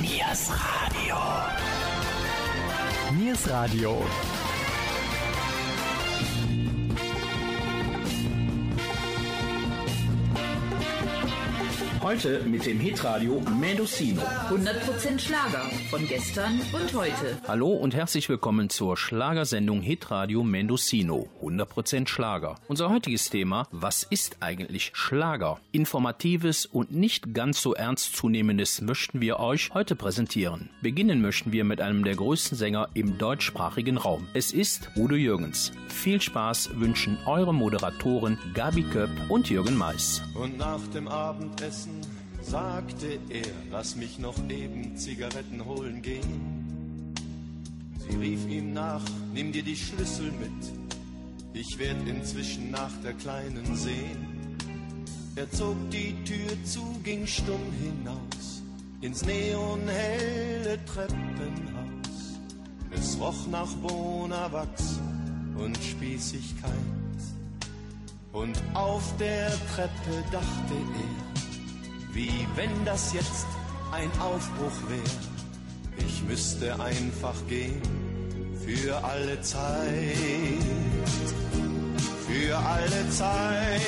Niers Radio. Niers Radio. Heute mit dem Hitradio Mendocino. 100% Schlager von gestern und heute. Hallo und herzlich willkommen zur Schlagersendung Hitradio Mendocino. 100% Schlager. Unser heutiges Thema, was ist eigentlich Schlager? Informatives und nicht ganz so ernstzunehmendes möchten wir euch heute präsentieren. Beginnen möchten wir mit einem der größten Sänger im deutschsprachigen Raum. Es ist Udo Jürgens. Viel Spaß wünschen eure Moderatoren Gabi Köpp und Jürgen Mais. Und nach dem Abendessen sagte er, lass mich noch eben Zigaretten holen gehen. Sie rief ihm nach, nimm dir die Schlüssel mit, ich werd inzwischen nach der Kleinen sehen. Er zog die Tür zu, ging stumm hinaus, ins neonhelle Treppenhaus. Es roch nach Bonawachs und Spießigkeit. Und auf der Treppe dachte er, wie wenn das jetzt ein Aufbruch wär. Ich müsste einfach gehen für alle Zeit, für alle Zeit.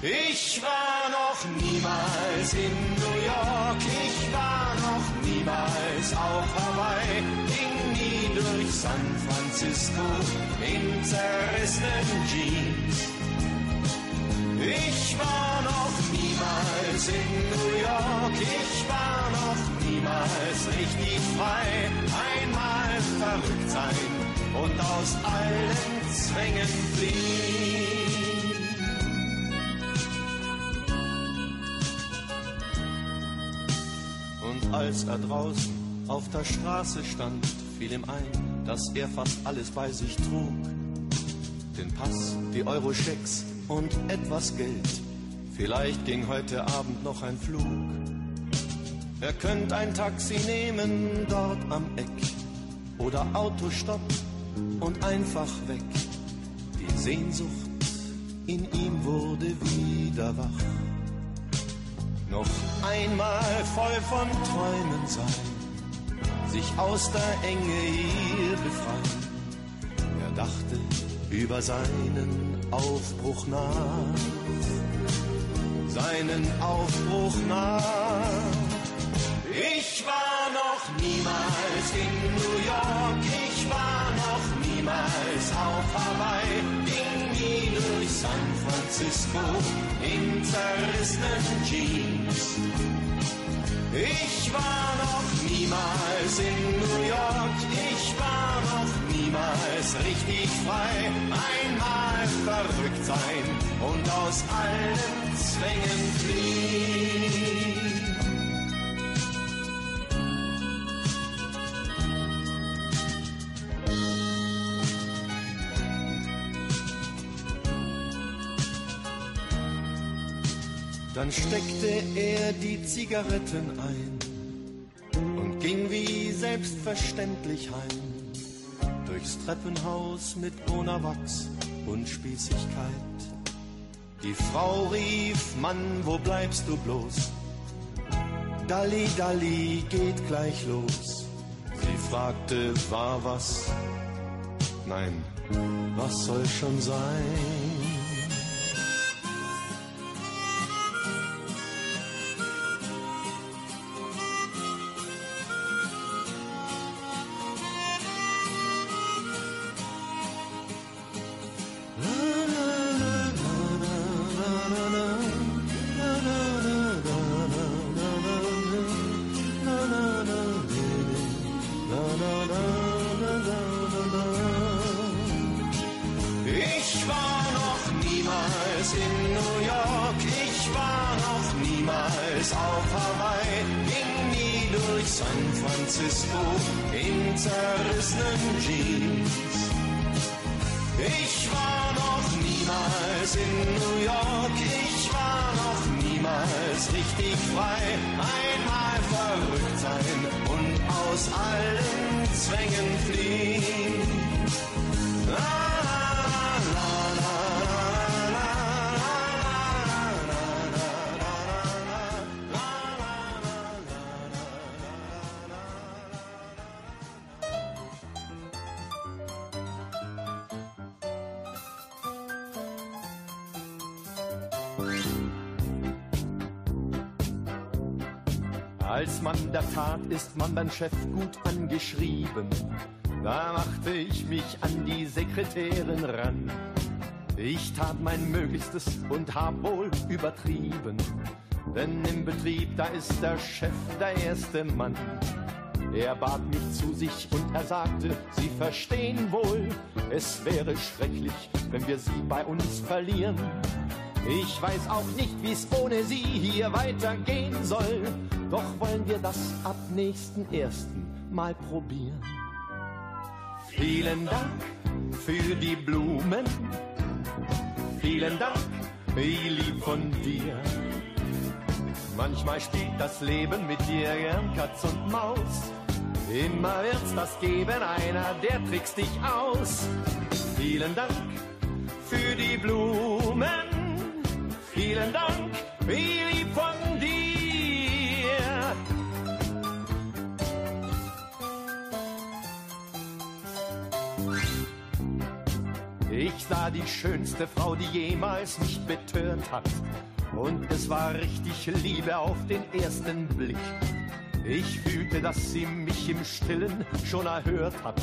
Ich war noch niemals in New York, ich war noch niemals auf Hawaii, ging nie durch San Francisco in zerrissenen Jeans. Ich war noch niemals in New York, ich war noch niemals richtig frei. Einmal verrückt sein und aus allen Zwängen fliehen. Und als er draußen auf der Straße stand, fiel ihm ein, dass er fast alles bei sich trug. Den Pass, die Euro-Schecks und etwas Geld. Vielleicht ging heute Abend noch ein Flug. Er könnte ein Taxi nehmen dort am Eck oder Autostopp und einfach weg. Die Sehnsucht in ihm wurde wieder wach. Noch einmal voll von Träumen sein, sich aus der Enge hier befreien. Er dachte über seinen Aufbruch nach, seinen Aufbruch nach. Ich war noch niemals in New York, ich war noch niemals auf Hawaii, ging nie durch San Francisco in zerrissenen Jeans. Ich war noch niemals in New York, ich war noch niemals richtig frei. Einmal verrückt sein und aus allen Zwängen fliehen. Dann steckte er die Zigaretten ein und ging wie selbstverständlich heim. Durchs Treppenhaus mit Bonawachs und Spießigkeit. Die Frau rief, Mann, wo bleibst du bloß? Dalli, Dalli, geht gleich los. Sie fragte, war was? Nein, was soll schon sein? Als Mann der Tat ist man beim Chef gut angeschrieben. Da machte ich mich an die Sekretärin ran. Ich tat mein Möglichstes und hab wohl übertrieben. Denn im Betrieb, da ist der Chef der erste Mann. Er bat mich zu sich und er sagte, Sie verstehen wohl, es wäre schrecklich, wenn wir Sie bei uns verlieren. Ich weiß auch nicht, wie's ohne Sie hier weitergehen soll. Doch wollen wir das ab nächsten ersten Mal probieren. Vielen Dank für die Blumen. Vielen Dank, wie lieb von dir. Manchmal spielt das Leben mit dir gern Katz und Maus. Immer wird's das geben, einer, der trickst dich aus. Vielen Dank für die Blumen. Vielen Dank, wie lieb von dir. Ich sah die schönste Frau, die jemals mich betört hat. Und es war richtig Liebe auf den ersten Blick. Ich fühlte, dass sie mich im Stillen schon erhört hat.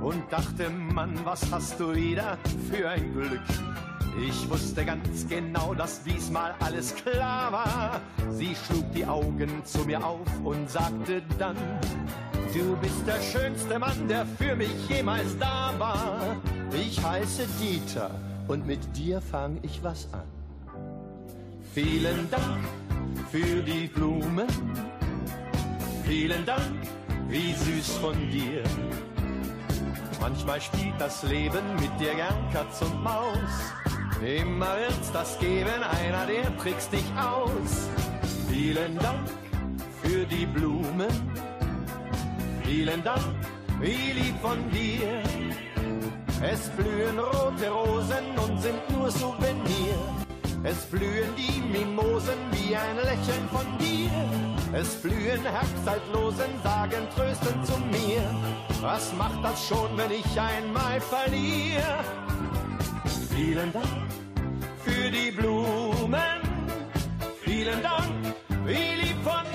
Und dachte, Mann, was hast du wieder für ein Glück? Ich wusste ganz genau, dass diesmal alles klar war. Sie schlug die Augen zu mir auf und sagte dann, du bist der schönste Mann, der für mich jemals da war. Ich heiße Dieter und mit dir fang ich was an. Vielen Dank für die Blumen. Vielen Dank, wie süß von dir. Manchmal spielt das Leben mit dir gern Katz und Maus. Immer wird's das geben, einer, der trickst dich aus. Vielen Dank für die Blumen. Vielen Dank, wie lieb von dir. Es blühen rote Rosen und sind nur Souvenir. Es blühen die Mimosen wie ein Lächeln von dir. Es blühen Herbstzeitlosen, sagen tröstend zu mir. Was macht das schon, wenn ich einmal verliere? Vielen Dank für die Blumen. Vielen Dank, wie lieb von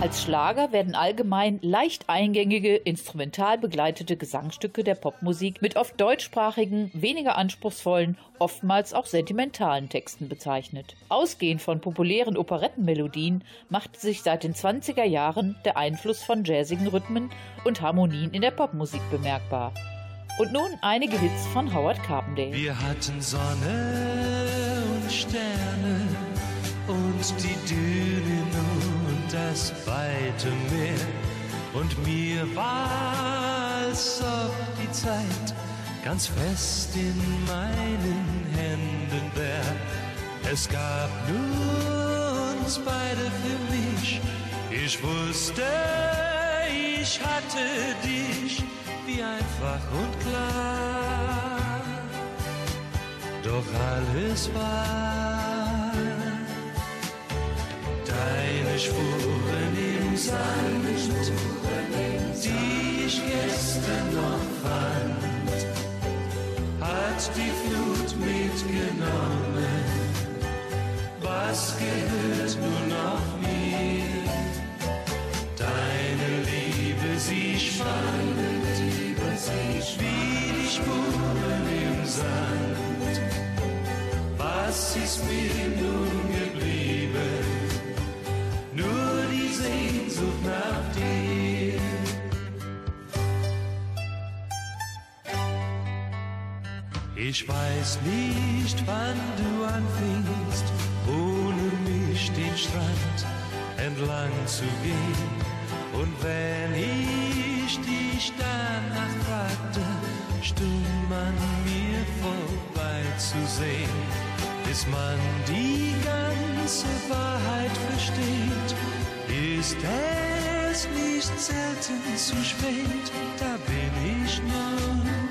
Als Schlager werden allgemein leicht eingängige, instrumental begleitete Gesangstücke der Popmusik mit oft deutschsprachigen, weniger anspruchsvollen, oftmals auch sentimentalen Texten bezeichnet. Ausgehend von populären Operettenmelodien machte sich seit den 20er Jahren der Einfluss von jazzigen Rhythmen und Harmonien in der Popmusik bemerkbar. Und nun einige Hits von Howard Carpendale. Wir hatten Sonne und Sterne und die Dünen das weite Meer. Und mir war, als ob die Zeit ganz fest in meinen Händen wär. Es gab nur uns beide für mich. Ich wusste, ich hatte dich wie einfach und klar. Doch alles war Spuren im Sand, die ich gestern noch fand, hat die Flut mitgenommen. Was gehört nur noch mir? Deine Liebe, sie schwankt, wie die Spuren im Sand. Was ist mir nun Ich weiß nicht, wann du anfingst, ohne mich den Strand entlang zu gehen. Und wenn ich dich danach fragte, stumm an mir vorbeizusehen, bis man die ganze Wahrheit versteht, ist es nicht selten zu spät, da bin ich nun.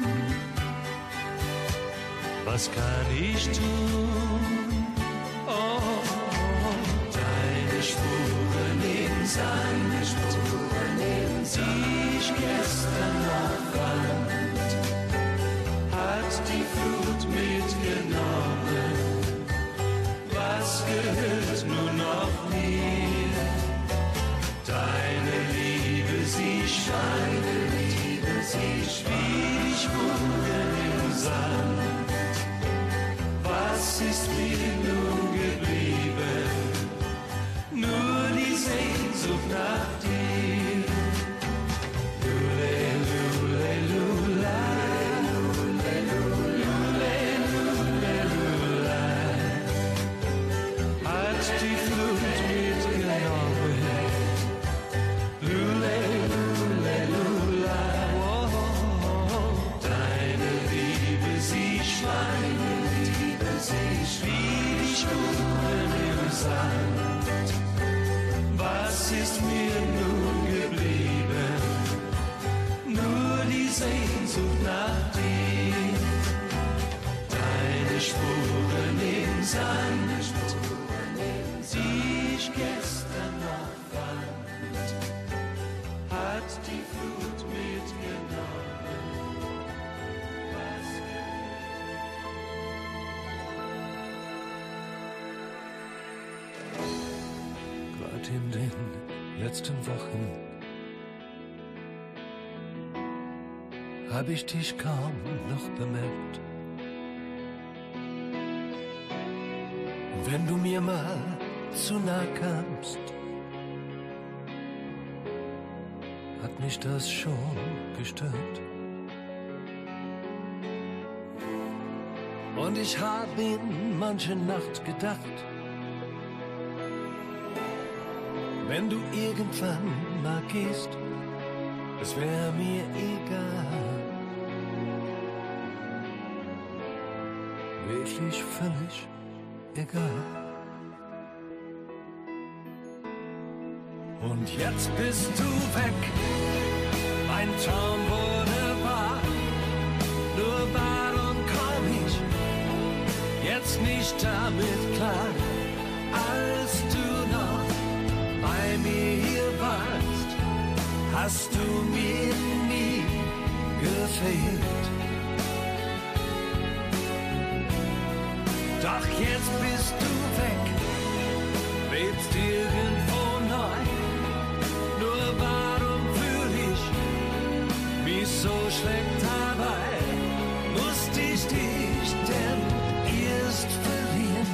Was kann ich tun? Oh, deine Spuren im Sand, sie ich gestern noch fand, hat die Flut mitgenommen. Letzten Wochen habe ich dich kaum noch bemerkt. Wenn du mir mal zu nah kamst, hat mich das schon gestört. Und ich habe in manche Nacht gedacht, wenn du irgendwann mal gehst, es wäre mir egal. Wirklich völlig egal. Und jetzt bist du weg, mein Traum wurde wahr. Nur warum komm ich jetzt nicht damit klar, hast du mir nie gefehlt. Doch jetzt bist du weg, lebst irgendwo neu. Nur warum fühl ich mich so schlecht dabei? Musste ich dich denn erst verlieren,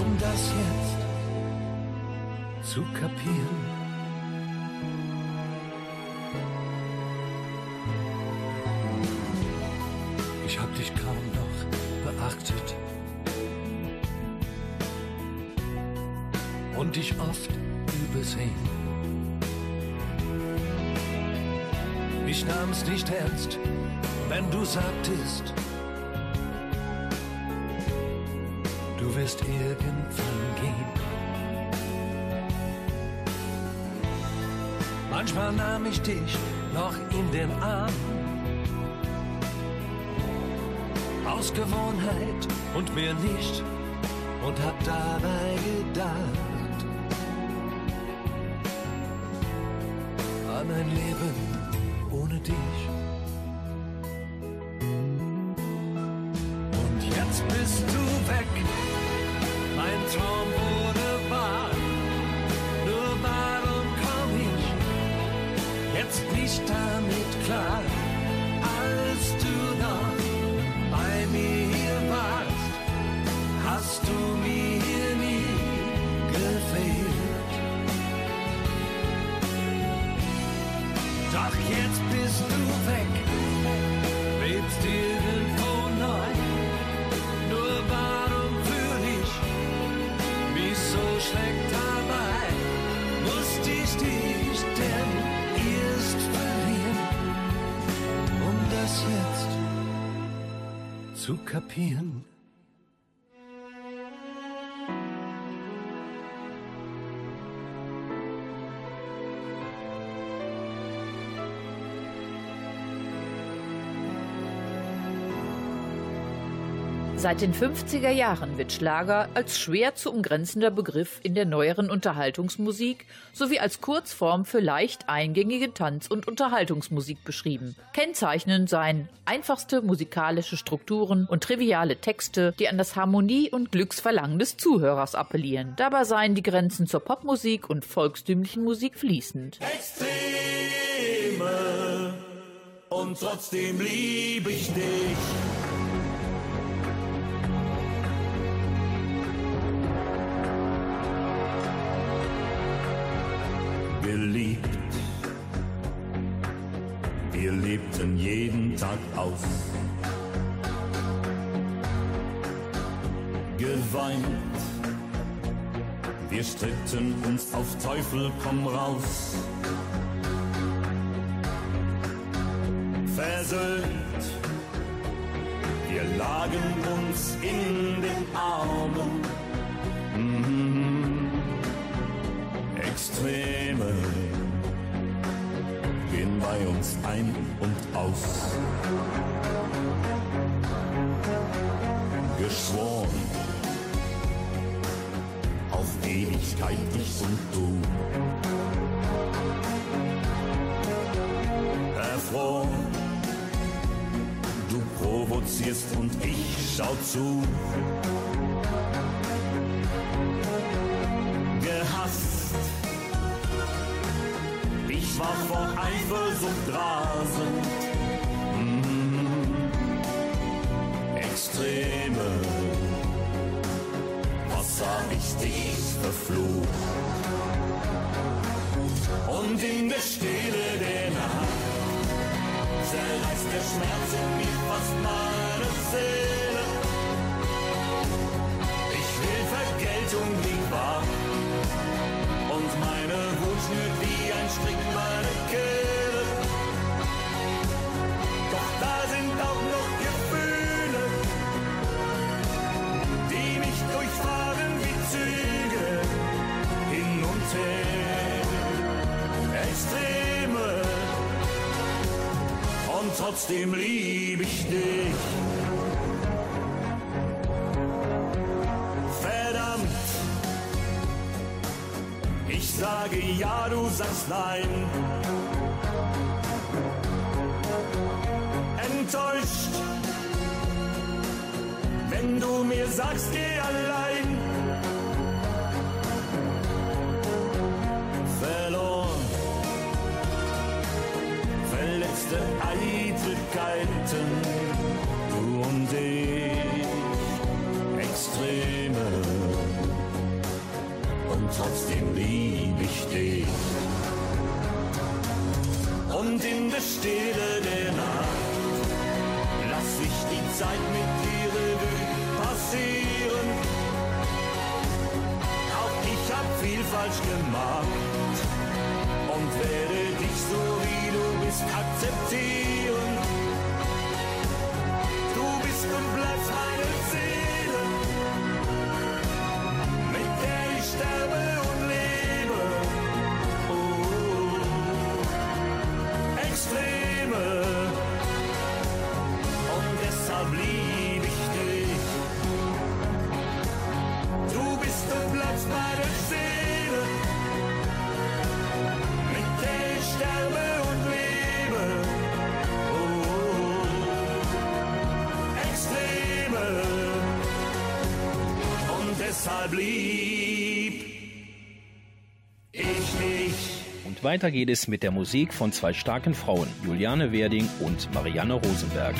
um das jetzt zu kapieren? Hab dich kaum noch beachtet und dich oft übersehen. Ich nahm's nicht ernst, wenn du sagtest, du wirst irgendwann gehen. Manchmal nahm ich dich noch in den Arm. Aus Gewohnheit und mir nicht und hab dabei gedacht an ein Leben ohne dich. Kapieren? Seit den 50er Jahren wird Schlager als schwer zu umgrenzender Begriff in der neueren Unterhaltungsmusik sowie als Kurzform für leicht eingängige Tanz- und Unterhaltungsmusik beschrieben. Kennzeichnend seien einfachste musikalische Strukturen und triviale Texte, die an das Harmonie- und Glücksverlangen des Zuhörers appellieren. Dabei seien die Grenzen zur Popmusik und volkstümlichen Musik fließend. Extreme und trotzdem liebe ich dich. Aus. Geweint. Wir stritten uns auf Teufel komm raus. Versöhnt. Wir lagen uns in den Armen. Mhm. Extreme gehen bei uns ein und aus. Geschworen auf Ewigkeit ich und du. Erfroren, du provozierst und ich schau zu. Gehasst, ich war vor Eifersucht rasend. Ich dich verflucht? Und in der Stille der Nacht zerreißt der Schmerz in mir fast meine Seele. Ich will Vergeltung, die wahr. Und meine Wut schnürt wie ein Strick trotzdem lieb ich dich. Verdammt. Ich sage ja, du sagst nein. Enttäuscht, wenn du mir sagst, geh Eitelkeiten, du und ich, Extreme und trotzdem lieb ich dich. Und in der Stille der Nacht lass ich die Zeit mit dir Revue passieren. Auch ich hab viel falsch gemacht deshalb lieb ich dich. Und weiter geht es mit der Musik von zwei starken Frauen, Juliane Werding und Marianne Rosenberg.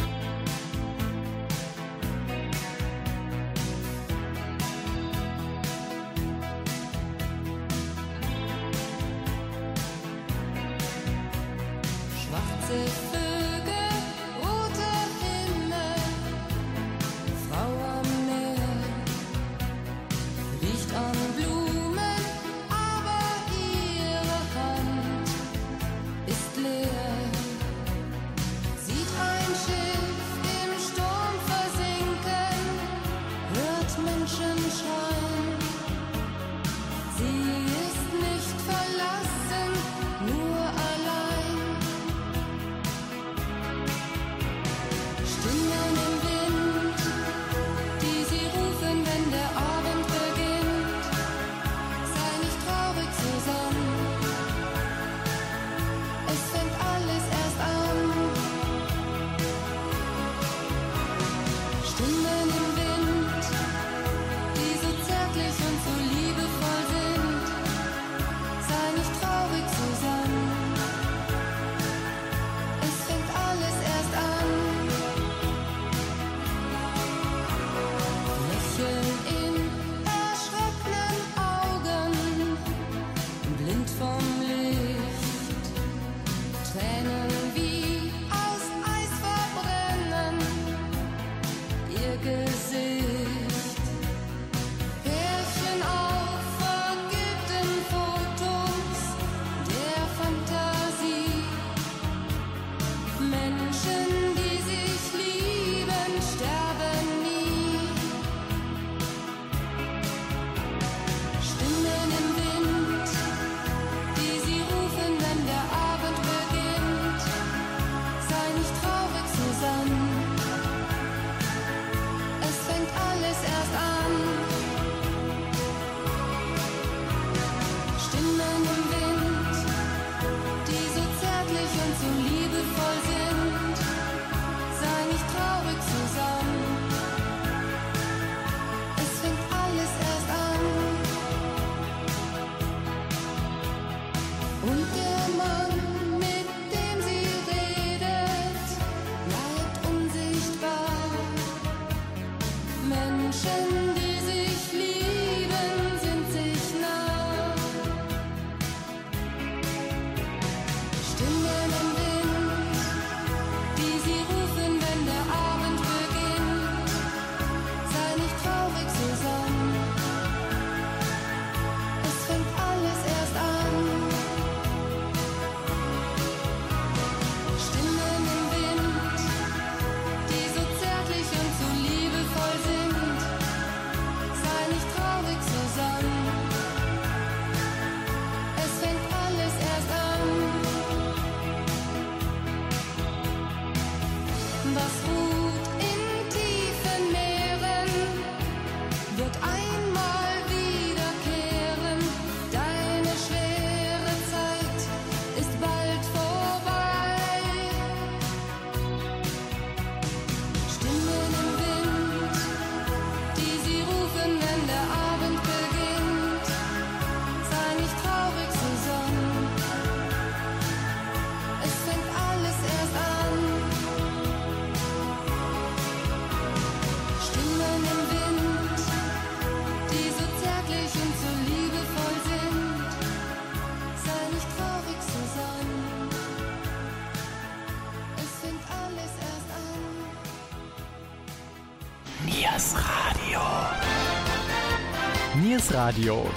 Radio.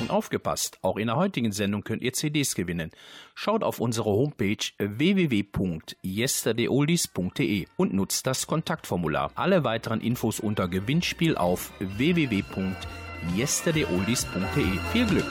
Und aufgepasst, auch in der heutigen Sendung könnt ihr CDs gewinnen. Schaut auf unsere Homepage www.yesterdayoldies.de und nutzt das Kontaktformular. Alle weiteren Infos unter Gewinnspiel auf www.yesterdayoldies.de. Viel Glück!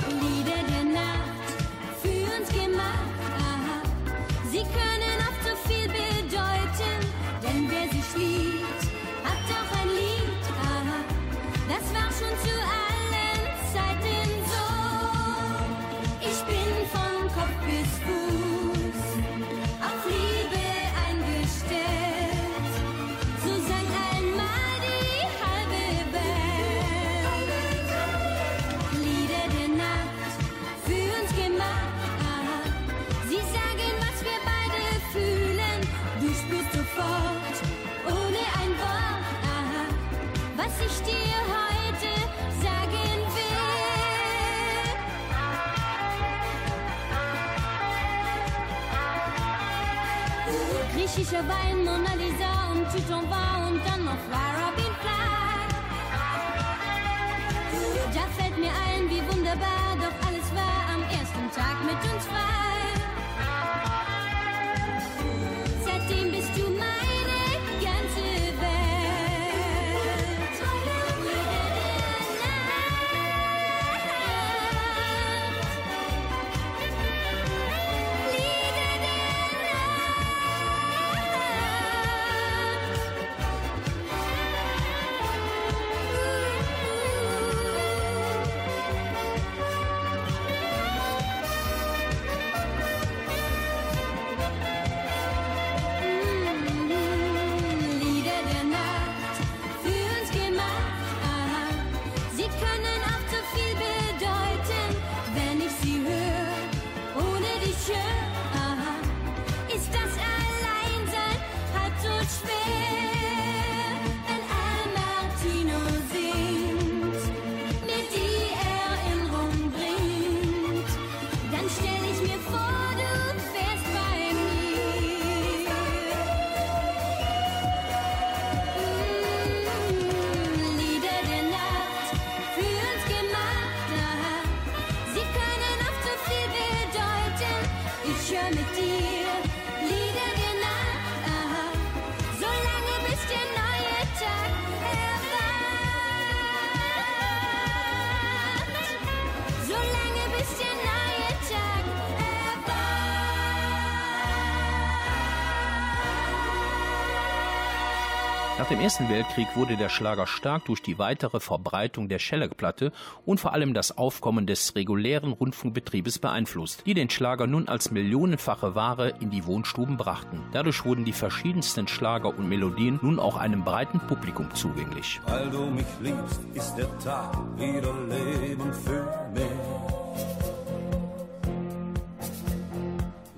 Dem Ersten Weltkrieg wurde der Schlager stark durch die weitere Verbreitung der Schellackplatte und vor allem das Aufkommen des regulären Rundfunkbetriebes beeinflusst, die den Schlager nun als millionenfache Ware in die Wohnstuben brachten. Dadurch wurden die verschiedensten Schlager und Melodien nun auch einem breiten Publikum zugänglich. Weil du mich liebst, ist der Tag wieder Leben für mich.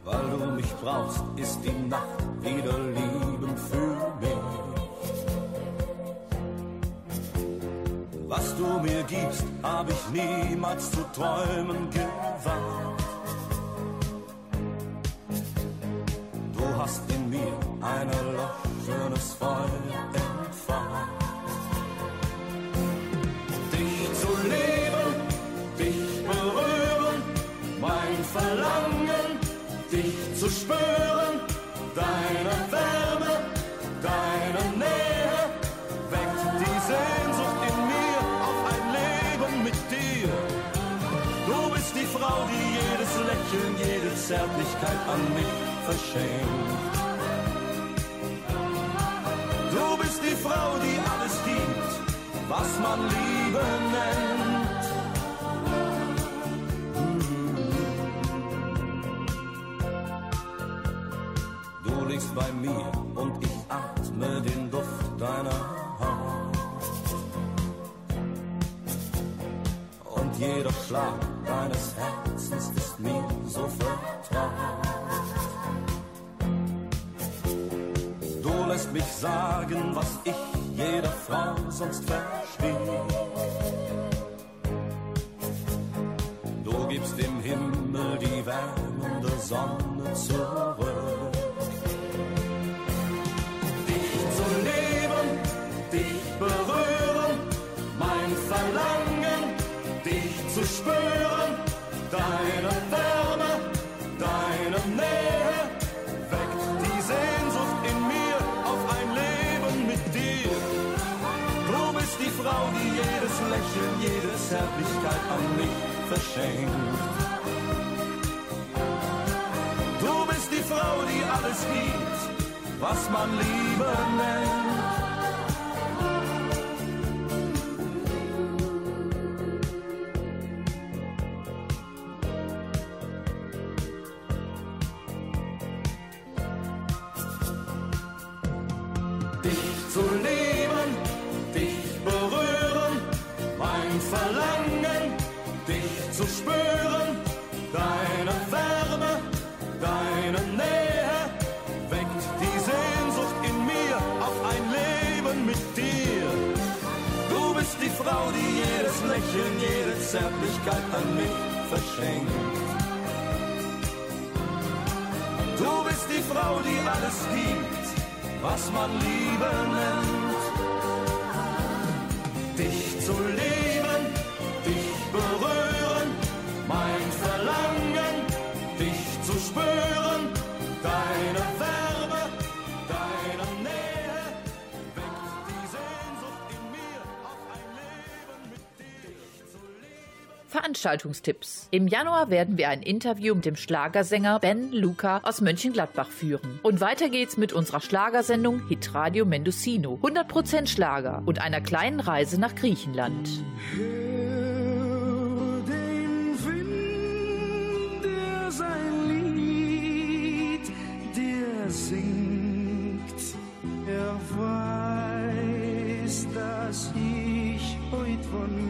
Weil du mich brauchst, ist die Nacht wieder Lieben Was du mir gibst, hab ich niemals zu träumen gewagt. Du hast in mir ein erloschenes Feuer entfacht. Dich zu leben, dich berühren, mein Verlangen, dich zu spüren, deine bist die Frau, die jedes Lächeln, jede Zärtlichkeit an mich verschenkt. Du bist die Frau, die alles gibt, was man Liebe nennt. Du liegst bei mir und ich atme den Duft deiner Haut. Und jeder Schlag deines Herzens ist mir so vertraut. Du lässt mich sagen, was ich jeder Frau sonst verstehe. Du gibst dem Himmel die wärmende Sonne zurück. Mich verschenkt. Du bist die Frau, die alles gibt, was man Liebe nennt. Dich zu leben, dich berühren, mein Verlangen, zu spüren, deine Wärme, deine Nähe, weckt die Sehnsucht in mir auf ein Leben mit dir. Du bist die Frau, die jedes Lächeln, jede Zärtlichkeit an mich verschenkt. Du bist die Frau, die alles gibt, was man Liebe nennt. Dich zu leben, Veranstaltungstipps. Im Januar werden wir ein Interview mit dem Schlagersänger Ben Luca aus Mönchengladbach führen. Und weiter geht's mit unserer Schlagersendung Hitradio Mendocino. 100% Schlager und einer kleinen Reise nach Griechenland. Hör den Wind, der sein Lied dir singt. Er weiß, dass ich heut von dir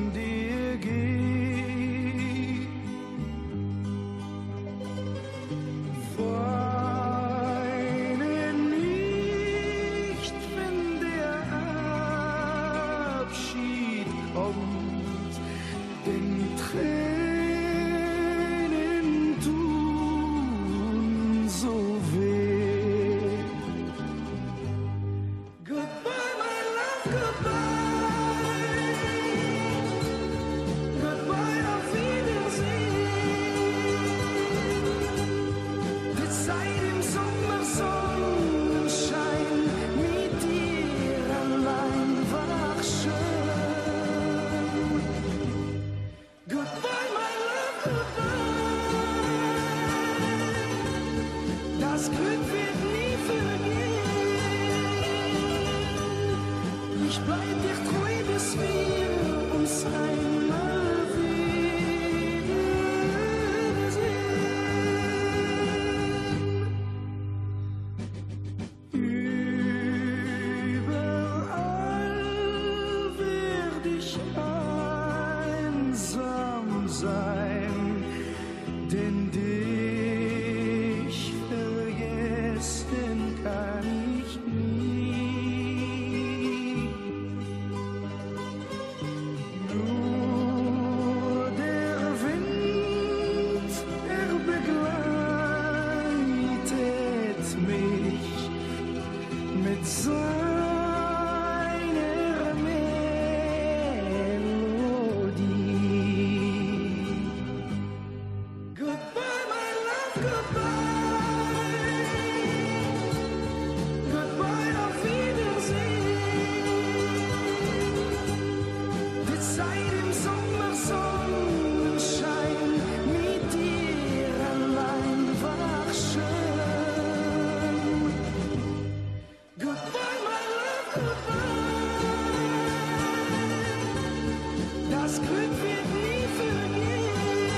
das Glück wird nie vergehen.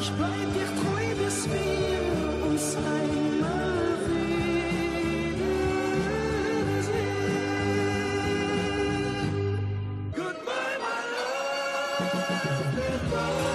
Ich bleib dir treu, bis wir uns einmal wiedersehen. Goodbye, my love, goodbye.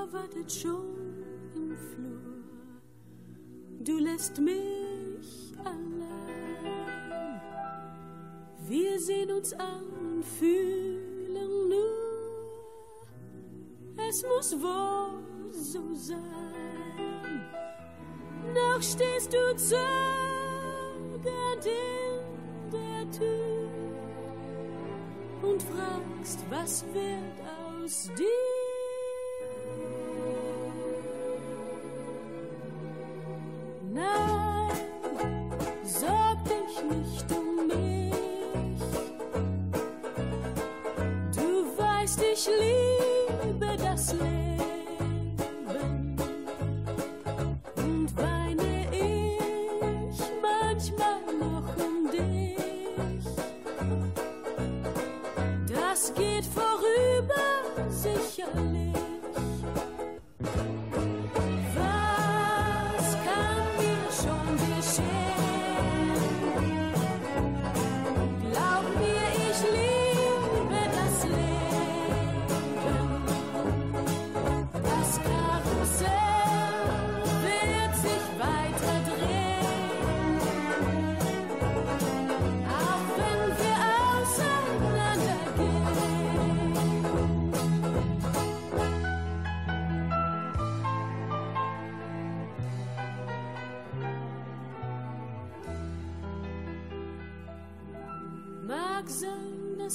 Papa wartet schon im Flur. Du lässt mich allein. Wir sehen uns an und fühlen nur, es muss wohl so sein. Noch stehst du zögernd in der Tür und fragst, was wird aus dir?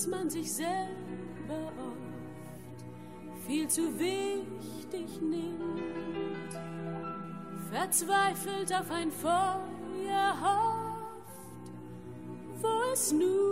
man sich selber oft viel zu wichtig nimmt, verzweifelt auf ein Feuer hofft, wo es nur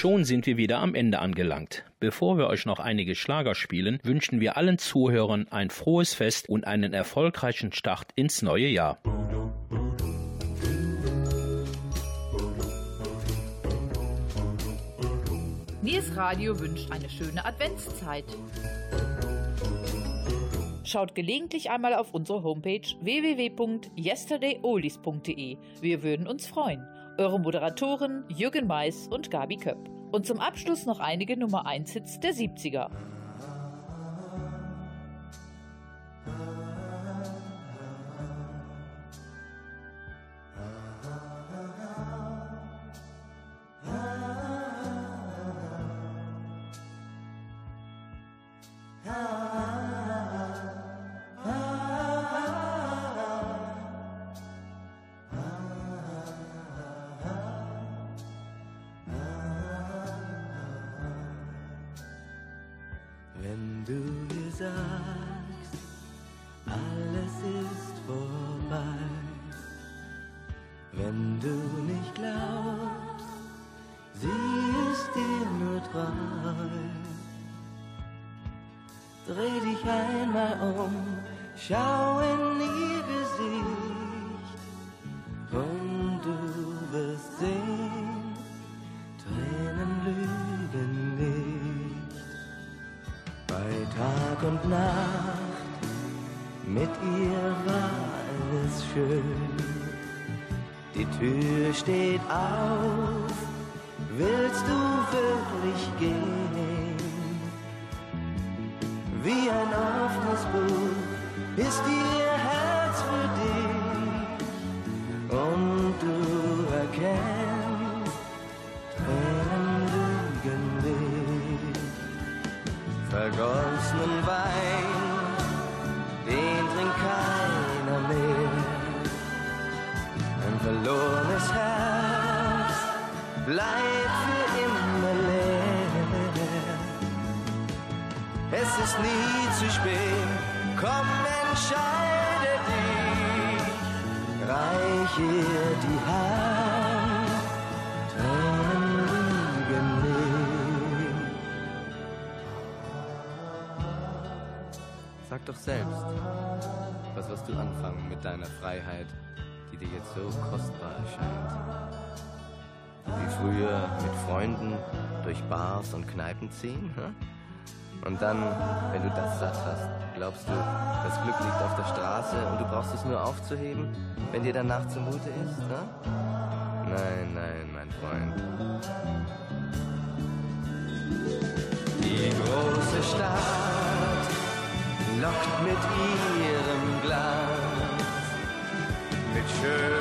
schon sind wir wieder am Ende angelangt. Bevor wir euch noch einige Schlager spielen, wünschen wir allen Zuhörern ein frohes Fest und einen erfolgreichen Start ins neue Jahr. Nies Radio wünscht eine schöne Adventszeit. Schaut gelegentlich einmal auf unsere Homepage www.yesterdayolies.de. Wir würden uns freuen. Eure Moderatoren Jürgen Mais und Gabi Köpp. Und zum Abschluss noch einige Nummer 1 Hits der 70er. Und Nacht mit ihr war alles schön. Die Tür steht auf, willst du wirklich gehen? Wie ein offenes Buch ist ihr reich ihr die Hand, Tränen lügen nicht. Sag doch selbst, was wirst du anfangen mit deiner Freiheit, die dir jetzt so kostbar erscheint? Wie früher mit Freunden durch Bars und Kneipen ziehen? Hm? Und dann, wenn du das satt hast, glaubst du, das Glück liegt auf der Straße und du brauchst es nur aufzuheben, wenn dir danach zumute ist? Ne? Nein, nein, mein Freund. Die große Stadt lockt mit ihrem Glanz, mit schönen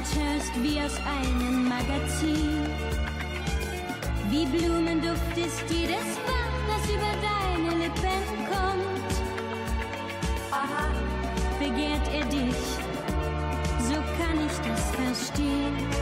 Dein Toast wie aus einem Magazin. Wie Blumenduft ist jedes Wort, das über deine Lippen kommt. Begehrt er dich, so kann ich das verstehen.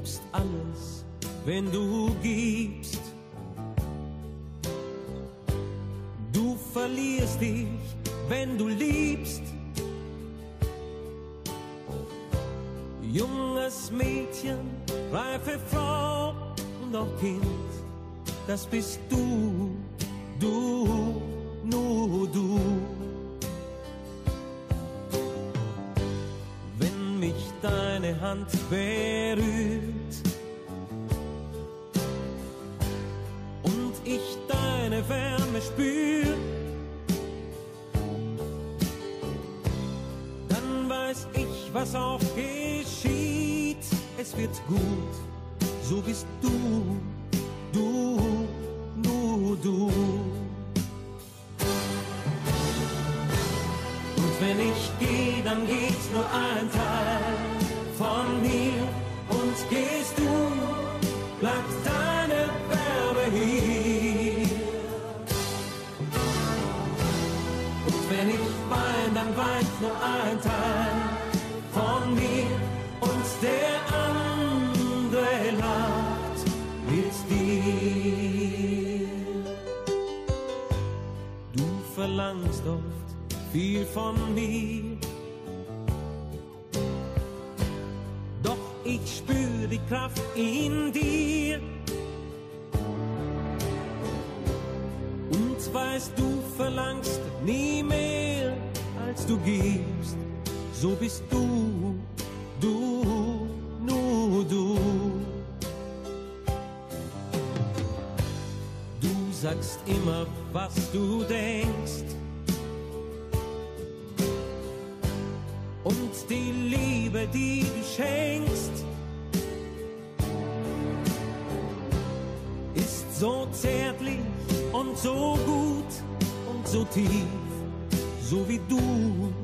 gibst alles, wenn du gibst. Du verlierst dich, wenn du liebst. Junges Mädchen, reife Frau und auch Kind, das bist du, du, nur du. Wenn mich deine Hand bewegt, ich spüre die Kraft in dir. Und weißt du, verlangst nie mehr, als du gibst. So bist du, du, nur du. Du sagst immer, was du denkst so tief, so wie du.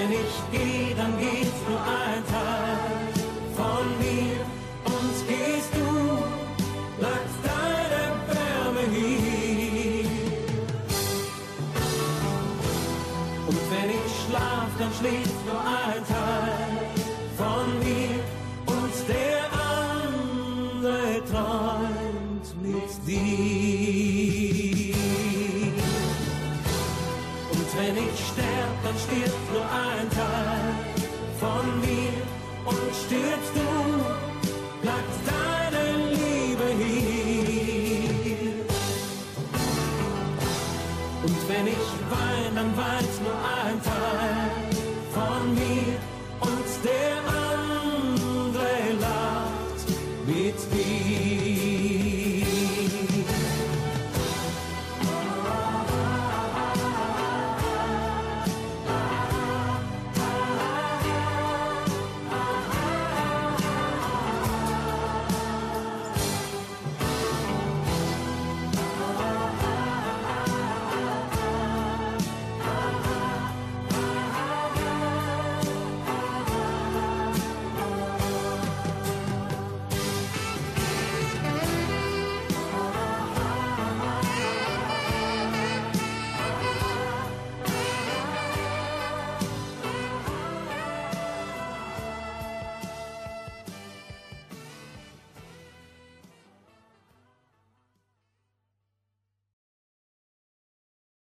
Wenn ich gehe, dann geht nur ein Teil von mir. Und gehst du, bleibt deine Wärme hier. Und wenn ich schlaf, dann schläft dann stirbt nur ein Teil von mir. Und stirbst du,